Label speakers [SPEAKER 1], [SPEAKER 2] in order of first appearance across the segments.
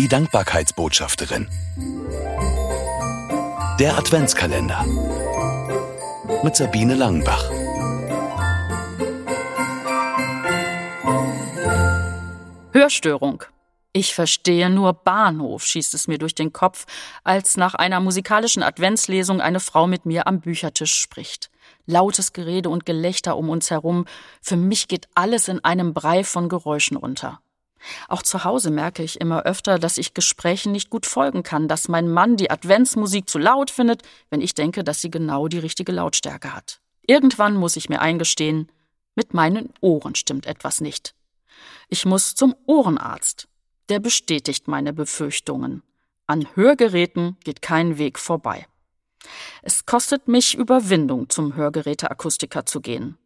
[SPEAKER 1] Die Dankbarkeitsbotschafterin. Der Adventskalender. Mit Sabine Langenbach.
[SPEAKER 2] Hörstörung. Ich verstehe nur Bahnhof, schießt es mir durch den Kopf, als nach einer musikalischen Adventslesung eine Frau mit mir am Büchertisch spricht. Lautes Gerede und Gelächter um uns herum. Für mich geht alles in einem Brei von Geräuschen unter. Auch zu Hause merke ich immer öfter, dass ich Gesprächen nicht gut folgen kann, dass mein Mann die Adventsmusik zu laut findet, wenn ich denke, dass sie genau die richtige Lautstärke hat. Irgendwann muss ich mir eingestehen, mit meinen Ohren stimmt etwas nicht. Ich muss zum Ohrenarzt. Der bestätigt meine Befürchtungen. An Hörgeräten geht kein Weg vorbei. Es kostet mich Überwindung, zum Hörgeräteakustiker zu gehen.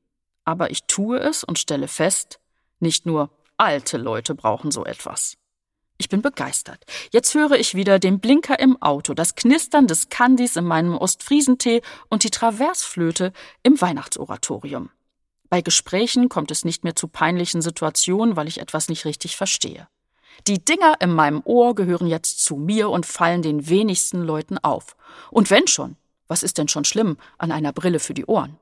[SPEAKER 2] Aber ich tue es und stelle fest, nicht nur alte Leute brauchen so etwas. Ich bin begeistert. Jetzt höre ich wieder den Blinker im Auto, das Knistern des Kandis in meinem Ostfriesentee und die Traversflöte im Weihnachtsoratorium. Bei Gesprächen kommt es nicht mehr zu peinlichen Situationen, weil ich etwas nicht richtig verstehe. Die Dinger in meinem Ohr gehören jetzt zu mir und fallen den wenigsten Leuten auf. Und wenn schon, was ist denn schon schlimm an einer Brille für die Ohren?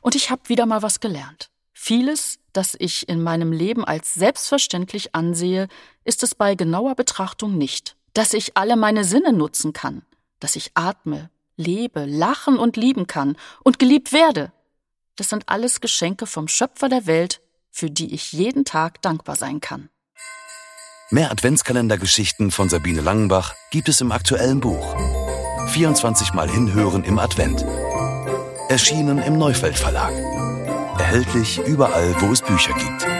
[SPEAKER 2] Und ich habe wieder mal was gelernt. Vieles, das ich in meinem Leben als selbstverständlich ansehe, ist es bei genauer Betrachtung nicht. Dass ich alle meine Sinne nutzen kann, dass ich atme, lebe, lachen und lieben kann und geliebt werde. Das sind alles Geschenke vom Schöpfer der Welt, für die ich jeden Tag dankbar sein kann.
[SPEAKER 1] Mehr Adventskalendergeschichten von Sabine Langenbach gibt es im aktuellen Buch. 24 Mal hinhören im Advent. Erschienen im Neufeld Verlag. Erhältlich überall, wo es Bücher gibt.